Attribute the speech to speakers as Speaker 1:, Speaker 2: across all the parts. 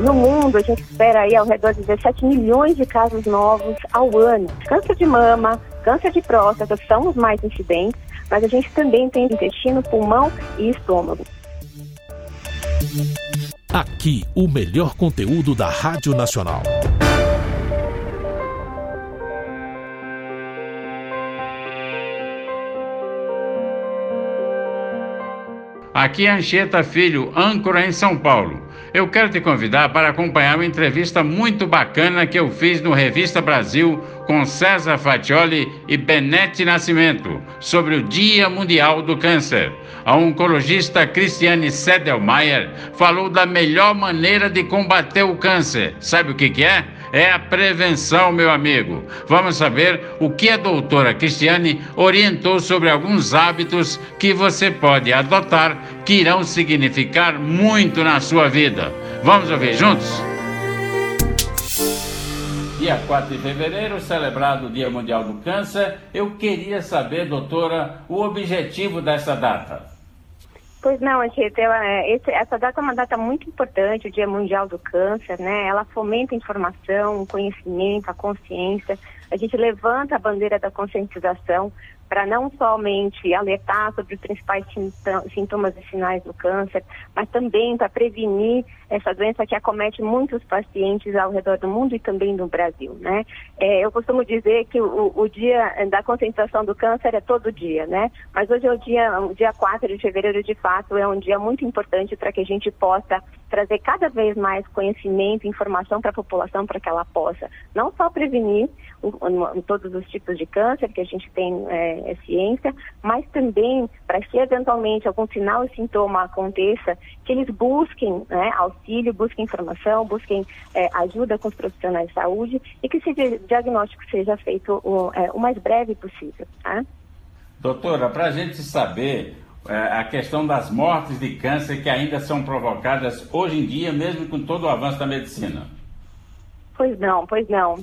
Speaker 1: No mundo, a gente espera aí ao redor de 17 milhões de casos novos ao ano. Câncer de mama, câncer de próstata são os mais incidentes, mas a gente também tem intestino, pulmão e estômago.
Speaker 2: Aqui, o melhor conteúdo da Rádio Nacional.
Speaker 3: Aqui é Anchieta Filho, âncora em São Paulo. Eu quero te convidar para acompanhar uma entrevista muito bacana que eu fiz no Revista Brasil com César Fatioli e Benete Nascimento sobre o Dia Mundial do Câncer. A oncologista Cristiane Sedelmaier falou da melhor maneira de combater o câncer. Sabe o que, que é? É a prevenção, meu amigo. Vamos saber o que a doutora Cristiane orientou sobre alguns hábitos que você pode adotar que irão significar muito na sua vida. Vamos ouvir juntos? Dia 4 de fevereiro, celebrado o Dia Mundial do Câncer. Eu queria saber, doutora, o objetivo dessa data.
Speaker 1: Pois não, Anchieta, é, essa data é uma data muito importante, o Dia Mundial do Câncer, né? Ela fomenta a informação, o conhecimento, a consciência. A gente levanta a bandeira da conscientização para não somente alertar sobre os principais sintomas e sinais do câncer, mas também para prevenir essa doença que acomete muitos pacientes ao redor do mundo e também no Brasil, né? É, eu costumo dizer que o, o, dia da concentração do câncer é todo dia, né? Mas hoje é o dia, o dia 4 de fevereiro, de fato, é um dia muito importante para que a gente possa trazer cada vez mais conhecimento, informação para a população para que ela possa não só prevenir o, o, todos os tipos de câncer que a gente tem é, é ciência, mas também para que eventualmente algum sinal e sintoma aconteça, que eles busquem né, auxílio, busquem informação, busquem é, ajuda com os profissionais de saúde e que esse diagnóstico seja feito o, é, o mais breve possível. Tá?
Speaker 3: Doutora, para a gente saber a questão das mortes de câncer que ainda são provocadas hoje em dia, mesmo com todo o avanço da medicina.
Speaker 1: Pois não, pois não.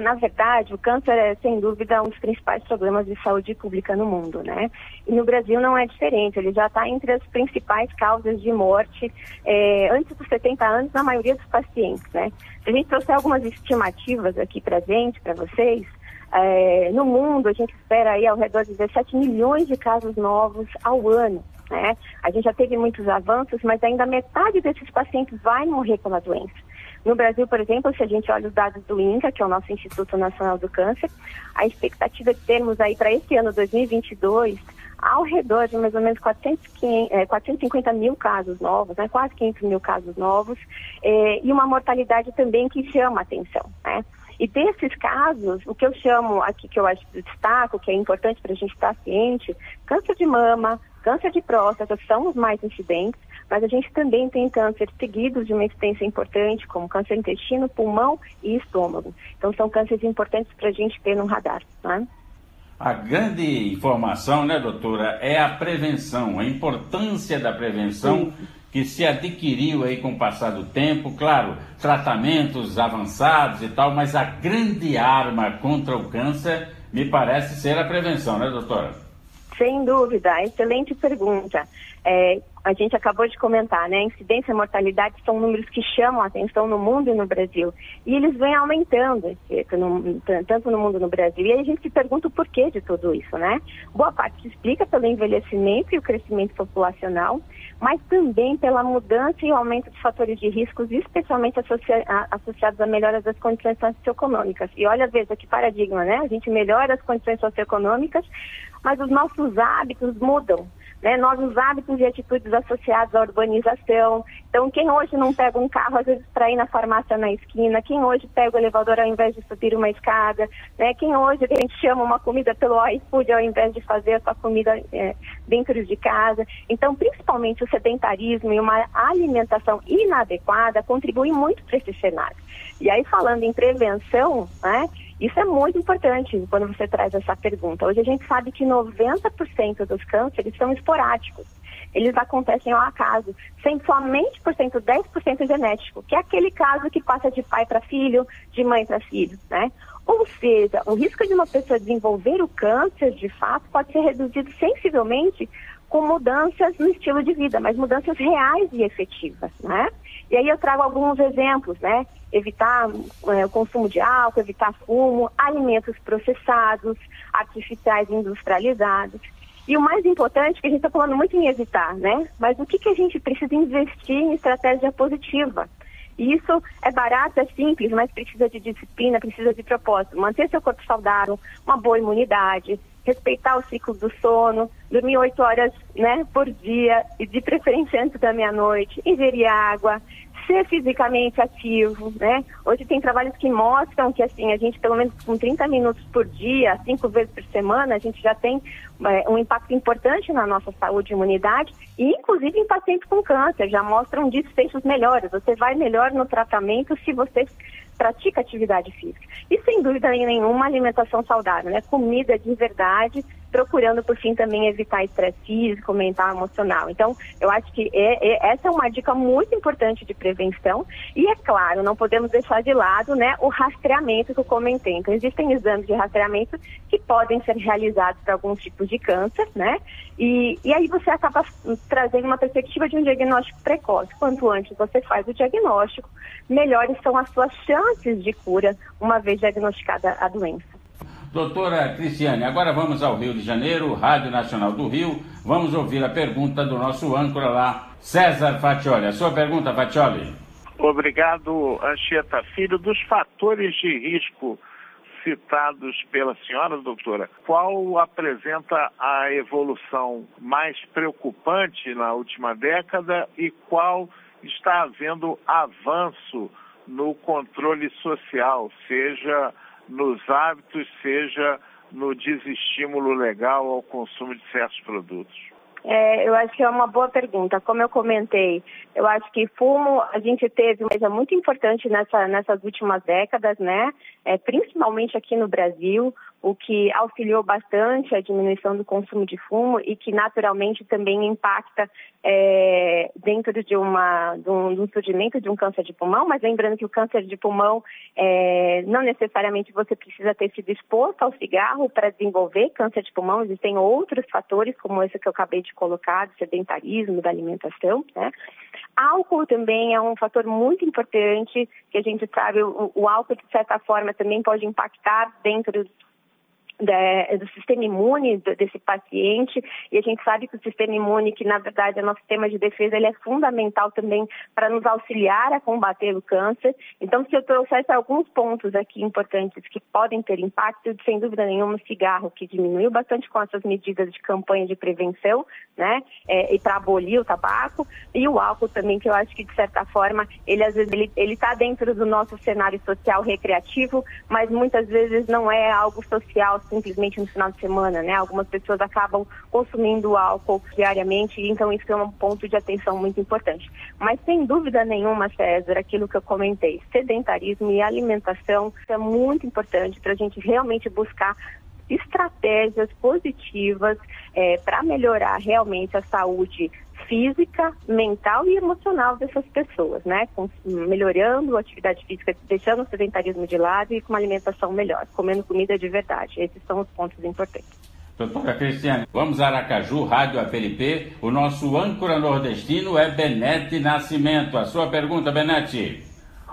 Speaker 1: Na verdade, o câncer é, sem dúvida, um dos principais problemas de saúde pública no mundo, né? E no Brasil não é diferente, ele já está entre as principais causas de morte é, antes dos 70 anos na maioria dos pacientes, né? Se a gente trouxer algumas estimativas aqui para gente, para vocês, é, no mundo, a gente espera aí ao redor de 17 milhões de casos novos ao ano. Né? A gente já teve muitos avanços, mas ainda metade desses pacientes vai morrer pela doença. No Brasil, por exemplo, se a gente olha os dados do INCA, que é o nosso Instituto Nacional do Câncer, a expectativa de termos aí para esse ano 2022 ao redor de mais ou menos 400, 450 mil casos novos, né, quase 500 mil casos novos, eh, e uma mortalidade também que chama atenção. Né? E desses casos, o que eu chamo aqui, que eu acho que destaco, que é importante para a gente estar ciente, câncer de mama, câncer de próstata são os mais incidentes, mas a gente também tem câncer seguidos de uma incidência importante, como câncer intestino, pulmão e estômago. Então são cânceres importantes para a gente ter no radar. Né?
Speaker 3: A grande informação, né, doutora, é a prevenção, a importância da prevenção. Sim que se adquiriu aí com o passar do tempo, claro, tratamentos avançados e tal, mas a grande arma contra o câncer me parece ser a prevenção, né, doutora?
Speaker 1: Sem dúvida, excelente pergunta. É, a gente acabou de comentar, né? Incidência e mortalidade são números que chamam a atenção no mundo e no Brasil. E eles vêm aumentando, tanto no mundo e no Brasil. E aí a gente se pergunta o porquê de tudo isso, né? Boa parte se explica pelo envelhecimento e o crescimento populacional, mas também pela mudança e aumento de fatores de riscos, especialmente associa associados à melhora das condições socioeconômicas. E olha, veja que paradigma, né? A gente melhora as condições socioeconômicas, mas os nossos hábitos mudam né, novos hábitos e atitudes associados à urbanização. Então, quem hoje não pega um carro, às vezes, para ir na farmácia na esquina, quem hoje pega o elevador ao invés de subir uma escada, né, quem hoje a gente chama uma comida pelo iFood ao invés de fazer a sua comida é, dentro de casa. Então, principalmente o sedentarismo e uma alimentação inadequada contribuem muito para esse cenário. E aí, falando em prevenção, né, isso é muito importante quando você traz essa pergunta. Hoje a gente sabe que 90% dos cânceres são esporádicos. Eles acontecem ao acaso, sem somente por cento, 10% genético, que é aquele caso que passa de pai para filho, de mãe para filho, né? Ou seja, o risco de uma pessoa desenvolver o câncer, de fato, pode ser reduzido sensivelmente com mudanças no estilo de vida, mas mudanças reais e efetivas, né? E aí eu trago alguns exemplos, né? Evitar é, o consumo de álcool, evitar fumo, alimentos processados, artificiais industrializados. E o mais importante, que a gente está falando muito em evitar, né? Mas o que, que a gente precisa investir em estratégia positiva? E isso é barato, é simples, mas precisa de disciplina, precisa de propósito. Manter seu corpo saudável, uma boa imunidade, respeitar o ciclo do sono, dormir oito horas né, por dia e de preferência antes da meia-noite, ingerir água, ser fisicamente ativo, né? Hoje tem trabalhos que mostram que assim, a gente pelo menos com 30 minutos por dia, cinco vezes por semana, a gente já tem é, um impacto importante na nossa saúde e imunidade, e inclusive em pacientes com câncer, já mostram desfechos melhores. Você vai melhor no tratamento se você pratica atividade física. E sem dúvida nenhuma, alimentação saudável, né? Comida de verdade, procurando, por fim, também evitar estresse físico, mental, emocional. Então, eu acho que é, é, essa é uma dica muito importante de prevenção. E, é claro, não podemos deixar de lado né, o rastreamento que eu comentei. Então, existem exames de rastreamento que podem ser realizados para alguns tipos de câncer, né? E, e aí você acaba trazendo uma perspectiva de um diagnóstico precoce. Quanto antes você faz o diagnóstico, melhores são as suas chances de cura uma vez diagnosticada a doença.
Speaker 3: Doutora Cristiane, agora vamos ao Rio de Janeiro, Rádio Nacional do Rio. Vamos ouvir a pergunta do nosso âncora lá, César Fatioli. A sua pergunta, Fatioli.
Speaker 4: Obrigado, Anchieta Filho. Dos fatores de risco citados pela senhora, doutora, qual apresenta a evolução mais preocupante na última década e qual está havendo avanço no controle social, seja nos hábitos, seja no desestímulo legal ao consumo de certos produtos?
Speaker 1: É, eu acho que é uma boa pergunta. Como eu comentei, eu acho que fumo, a gente teve uma coisa muito importante nessa, nessas últimas décadas, né? É, principalmente aqui no Brasil o que auxiliou bastante a diminuição do consumo de fumo e que naturalmente também impacta é, dentro de, uma, de, um, de um surgimento de um câncer de pulmão, mas lembrando que o câncer de pulmão é, não necessariamente você precisa ter sido exposto ao cigarro para desenvolver câncer de pulmão, existem outros fatores, como esse que eu acabei de colocar, do sedentarismo, da alimentação, né? Álcool também é um fator muito importante, que a gente sabe, o, o álcool, de certa forma, também pode impactar dentro do sistema imune desse paciente. E a gente sabe que o sistema imune, que na verdade é nosso sistema de defesa, ele é fundamental também para nos auxiliar a combater o câncer. Então, se eu trouxesse alguns pontos aqui importantes que podem ter impacto, sem dúvida nenhuma, o cigarro, que diminuiu bastante com essas medidas de campanha de prevenção, né, é, e para abolir o tabaco, e o álcool também, que eu acho que de certa forma, ele às vezes ele está dentro do nosso cenário social recreativo, mas muitas vezes não é algo social simplesmente no final de semana, né? Algumas pessoas acabam consumindo álcool diariamente, então isso é um ponto de atenção muito importante. Mas sem dúvida nenhuma, César, aquilo que eu comentei, sedentarismo e alimentação é muito importante para a gente realmente buscar estratégias positivas é, para melhorar realmente a saúde física, mental e emocional dessas pessoas, né? Com, melhorando a atividade física, deixando o sedentarismo de lado e com uma alimentação melhor, comendo comida de verdade. Esses são os pontos importantes.
Speaker 3: Doutora Cristiane, vamos a Aracaju, Rádio APLP. O nosso âncora nordestino é Benete Nascimento. A sua pergunta, Benete.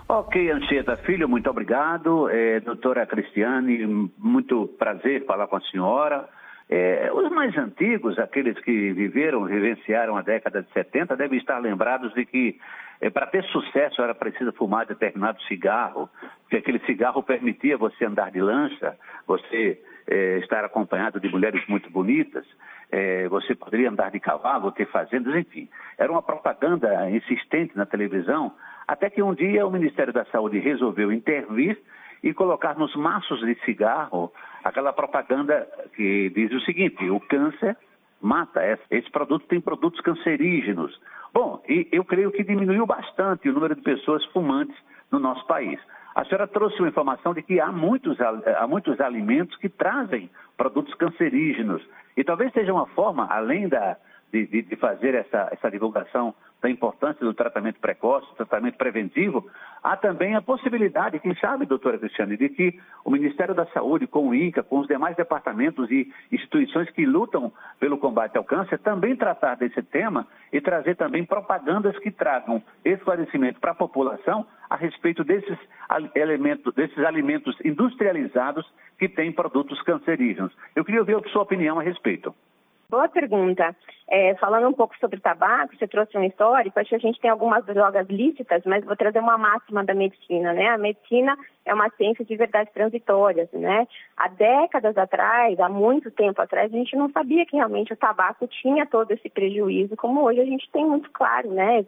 Speaker 5: Ok, Anchieta Filho, muito obrigado. É, doutora Cristiane, muito prazer falar com a senhora. É, os mais antigos, aqueles que viveram, vivenciaram a década de 70, devem estar lembrados de que é, para ter sucesso era preciso fumar determinado cigarro, porque aquele cigarro permitia você andar de lancha, você é, estar acompanhado de mulheres muito bonitas, é, você poderia andar de cavalo, ter fazendas, enfim. Era uma propaganda insistente na televisão, até que um dia o Ministério da Saúde resolveu intervir e colocar nos maços de cigarro aquela propaganda que diz o seguinte: o câncer mata. Esse produto tem produtos cancerígenos. Bom, e eu creio que diminuiu bastante o número de pessoas fumantes no nosso país. A senhora trouxe uma informação de que há muitos, há muitos alimentos que trazem produtos cancerígenos. E talvez seja uma forma, além da, de, de, fazer essa, essa divulgação da importância do tratamento precoce, do tratamento preventivo, há também a possibilidade, quem sabe, doutora Cristiane, de que o Ministério da Saúde, com o INCA, com os demais departamentos e instituições que lutam pelo combate ao câncer, também tratar desse tema e trazer também propagandas que tragam esclarecimento para a população a respeito desses elementos, desses alimentos industrializados que têm produtos cancerígenos. Eu queria ouvir a sua opinião a respeito.
Speaker 1: Boa pergunta. É, falando um pouco sobre tabaco, você trouxe um histórico, acho que a gente tem algumas drogas lícitas, mas vou trazer uma máxima da medicina, né? A medicina é uma ciência de verdades transitórias, né? Há décadas atrás, há muito tempo atrás, a gente não sabia que realmente o tabaco tinha todo esse prejuízo, como hoje a gente tem muito claro, né?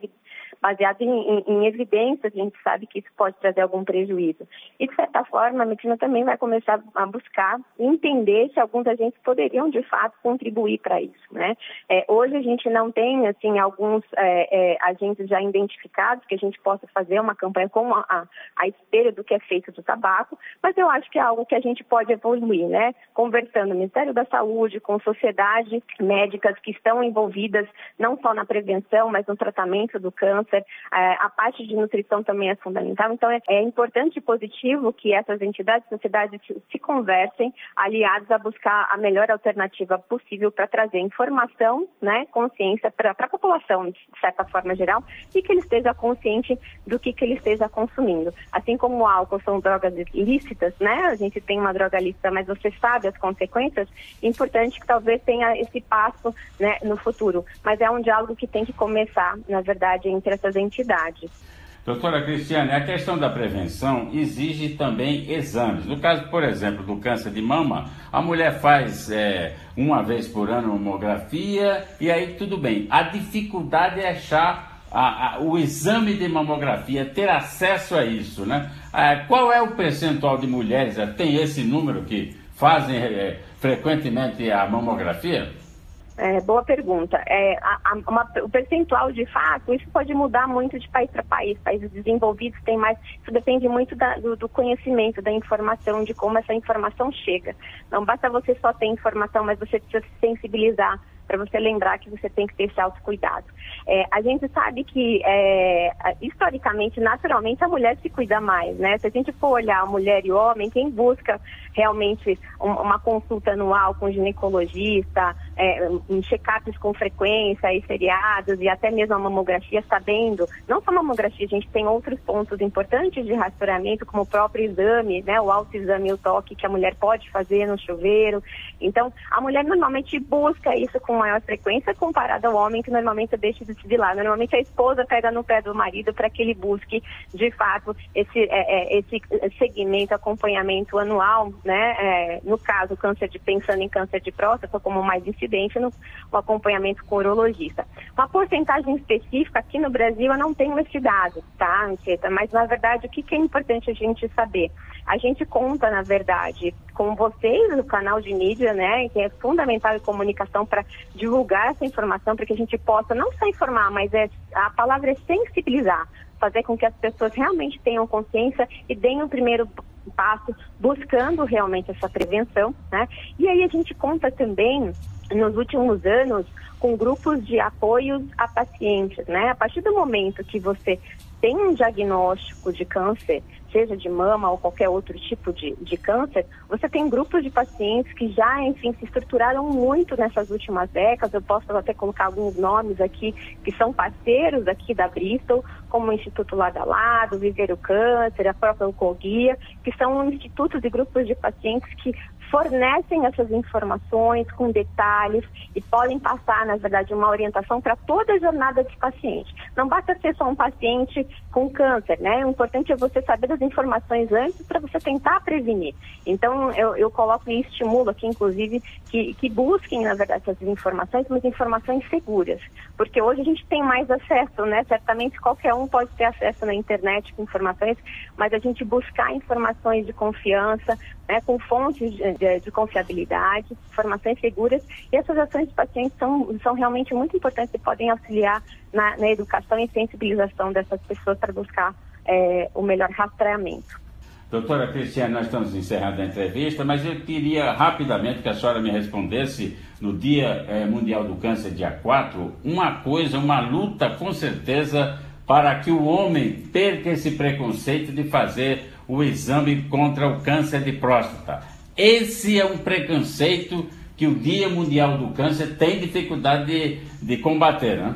Speaker 1: Baseado em, em, em evidências, a gente sabe que isso pode trazer algum prejuízo. E, de certa forma, a medicina também vai começar a buscar entender se alguns agentes poderiam, de fato, contribuir para isso, né? É, hoje a gente não tem, assim, alguns é, é, agentes já identificados que a gente possa fazer uma campanha com a, a, espelho do que é feito do tabaco, mas eu acho que é algo que a gente pode evoluir, né? Conversando no Ministério da Saúde, com sociedades médicas que estão envolvidas não só na prevenção, mas no tratamento do câncer. É, a parte de nutrição também é fundamental. Então, é, é importante e positivo que essas entidades sociedades se conversem, aliados a buscar a melhor alternativa possível para trazer informação, né, consciência para a população, de certa forma geral, e que ele esteja consciente do que, que ele esteja consumindo. Assim como o álcool são drogas ilícitas, né? A gente tem uma droga lícita, mas você sabe as consequências. É importante que talvez tenha esse passo né, no futuro. Mas é um diálogo que tem que começar, na verdade, entre entidades.
Speaker 3: Doutora Cristiane, a questão da prevenção exige também exames. No caso, por exemplo, do câncer de mama, a mulher faz é, uma vez por ano mamografia e aí tudo bem. A dificuldade é achar a, a, o exame de mamografia, ter acesso a isso, né? É, qual é o percentual de mulheres, é, tem esse número que fazem é, frequentemente a mamografia?
Speaker 1: É, boa pergunta. É, a, a, uma, o percentual de fato, isso pode mudar muito de país para país. Países desenvolvidos têm mais. Isso depende muito da, do, do, conhecimento, da informação, de como essa informação chega. Não basta você só ter informação, mas você precisa se sensibilizar para você lembrar que você tem que ter esse autocuidado. É, a gente sabe que, é, historicamente, naturalmente, a mulher se cuida mais, né? Se a gente for olhar a mulher e o homem, quem busca realmente um, uma consulta anual com ginecologista, é, um check-ups com frequência e seriados e até mesmo a mamografia, sabendo, não só a mamografia, a gente tem outros pontos importantes de rastreamento, como o próprio exame, né? O autoexame o toque que a mulher pode fazer no chuveiro. Então, a mulher normalmente busca isso com maior frequência comparado ao homem que normalmente deixa de se lá. Normalmente a esposa pega no pé do marido para que ele busque, de fato, esse, é, é, esse segmento, acompanhamento anual, né? É, no caso, câncer de, pensando em câncer de próstata como mais incidente, no, o acompanhamento com o urologista. Uma porcentagem específica aqui no Brasil eu não tenho esse dado, tá, Anchieta? Mas na verdade, o que, que é importante a gente saber? A gente conta, na verdade, com vocês no canal de mídia, né, que é fundamental em comunicação para divulgar essa informação, para que a gente possa não só informar, mas é, a palavra é sensibilizar, fazer com que as pessoas realmente tenham consciência e deem o primeiro passo buscando realmente essa prevenção, né? E aí a gente conta também nos últimos anos com grupos de apoio a pacientes, né? A partir do momento que você tem um diagnóstico de câncer, seja de mama ou qualquer outro tipo de, de câncer, você tem grupos de pacientes que já, enfim, se estruturaram muito nessas últimas décadas. Eu posso até colocar alguns nomes aqui que são parceiros aqui da Bristol, como o Instituto Lado a Lado, Viver o Câncer, a própria Oncoguia, que são institutos e grupos de pacientes que fornecem essas informações com detalhes e podem passar, na verdade, uma orientação para toda a jornada desse paciente. Não basta ser só um paciente com câncer, né? O importante é você saber das informações antes para você tentar prevenir. Então, eu, eu coloco e estimulo aqui, inclusive, que, que busquem, na verdade, essas informações, mas informações seguras. Porque hoje a gente tem mais acesso, né? Certamente qualquer um pode ter acesso na internet com informações, mas a gente buscar informações de confiança, né, com fontes de, de, de, confiabilidade, informações seguras, e essas ações de pacientes são, são realmente muito importantes e podem auxiliar na, na educação e sensibilização dessas pessoas para buscar é, o melhor rastreamento.
Speaker 3: Doutora Cristiane, nós estamos encerrando a entrevista, mas eu queria rapidamente que a senhora me respondesse no Dia eh, Mundial do Câncer, dia 4, uma coisa, uma luta com certeza para que o homem perca esse preconceito de fazer o exame contra o câncer de próstata. Esse é um preconceito que o Dia Mundial do Câncer tem dificuldade de, de combater, né?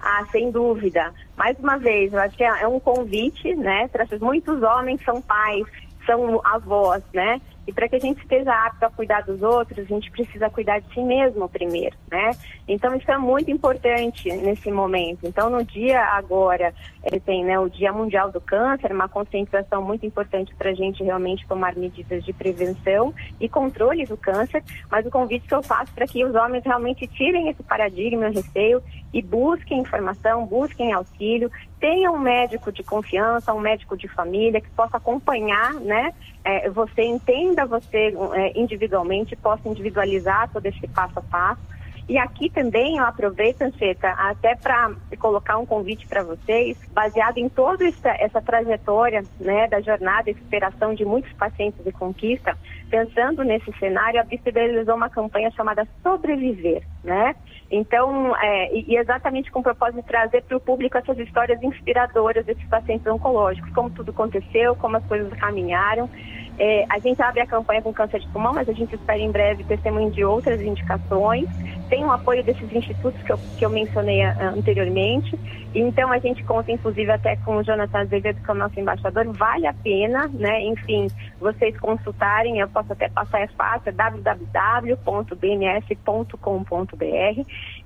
Speaker 1: Ah, sem dúvida. Mais uma vez, eu acho que é um convite, né? Muitos homens são pais, são avós, né? E para que a gente esteja apto a cuidar dos outros, a gente precisa cuidar de si mesmo primeiro, né? Então isso é muito importante nesse momento. Então no dia agora, ele tem né, o Dia Mundial do Câncer, uma conscientização muito importante para a gente realmente tomar medidas de prevenção e controle do câncer, mas o convite que eu faço para que os homens realmente tirem esse paradigma, o receio e busquem informação, busquem auxílio, tenha um médico de confiança, um médico de família que possa acompanhar, né? É, você entenda você é, individualmente, possa individualizar todo esse passo a passo. E aqui também eu aproveito, Ancheta, até para colocar um convite para vocês, baseado em toda essa, essa trajetória né, da jornada e superação de muitos pacientes de conquista, pensando nesse cenário, a BISP realizou uma campanha chamada Sobreviver, né? Então, é, e exatamente com o propósito de trazer para o público essas histórias inspiradoras desses pacientes oncológicos, como tudo aconteceu, como as coisas caminharam. É, a gente abre a campanha com câncer de pulmão, mas a gente espera em breve testemunho de outras indicações. Tem o apoio desses institutos que eu, que eu mencionei anteriormente. Então a gente conta, inclusive, até com o Jonathan Azevedo, que é o nosso embaixador. Vale a pena, né? Enfim, vocês consultarem, eu posso até passar é fácil, é www.bms.com.br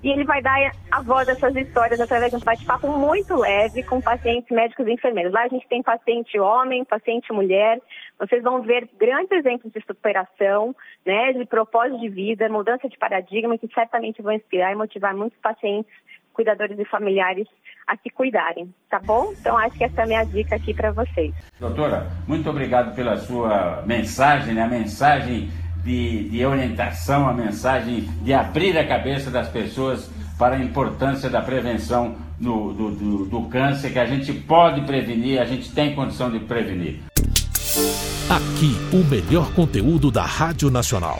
Speaker 1: e ele vai dar a voz dessas histórias através de um bate-papo muito leve com pacientes médicos e enfermeiros. Lá a gente tem paciente homem, paciente mulher. Vocês vão ver grandes exemplos de superação, né, de propósito de vida, mudança de paradigma que certamente vão inspirar e motivar muitos pacientes, cuidadores e familiares a se cuidarem, tá bom? Então acho que essa é a minha dica aqui para vocês.
Speaker 3: Doutora, muito obrigado pela sua mensagem, né? a mensagem de, de orientação, a mensagem de abrir a cabeça das pessoas para a importância da prevenção do, do, do, do câncer, que a gente pode prevenir, a gente tem condição de prevenir.
Speaker 2: Aqui, o melhor conteúdo da Rádio Nacional.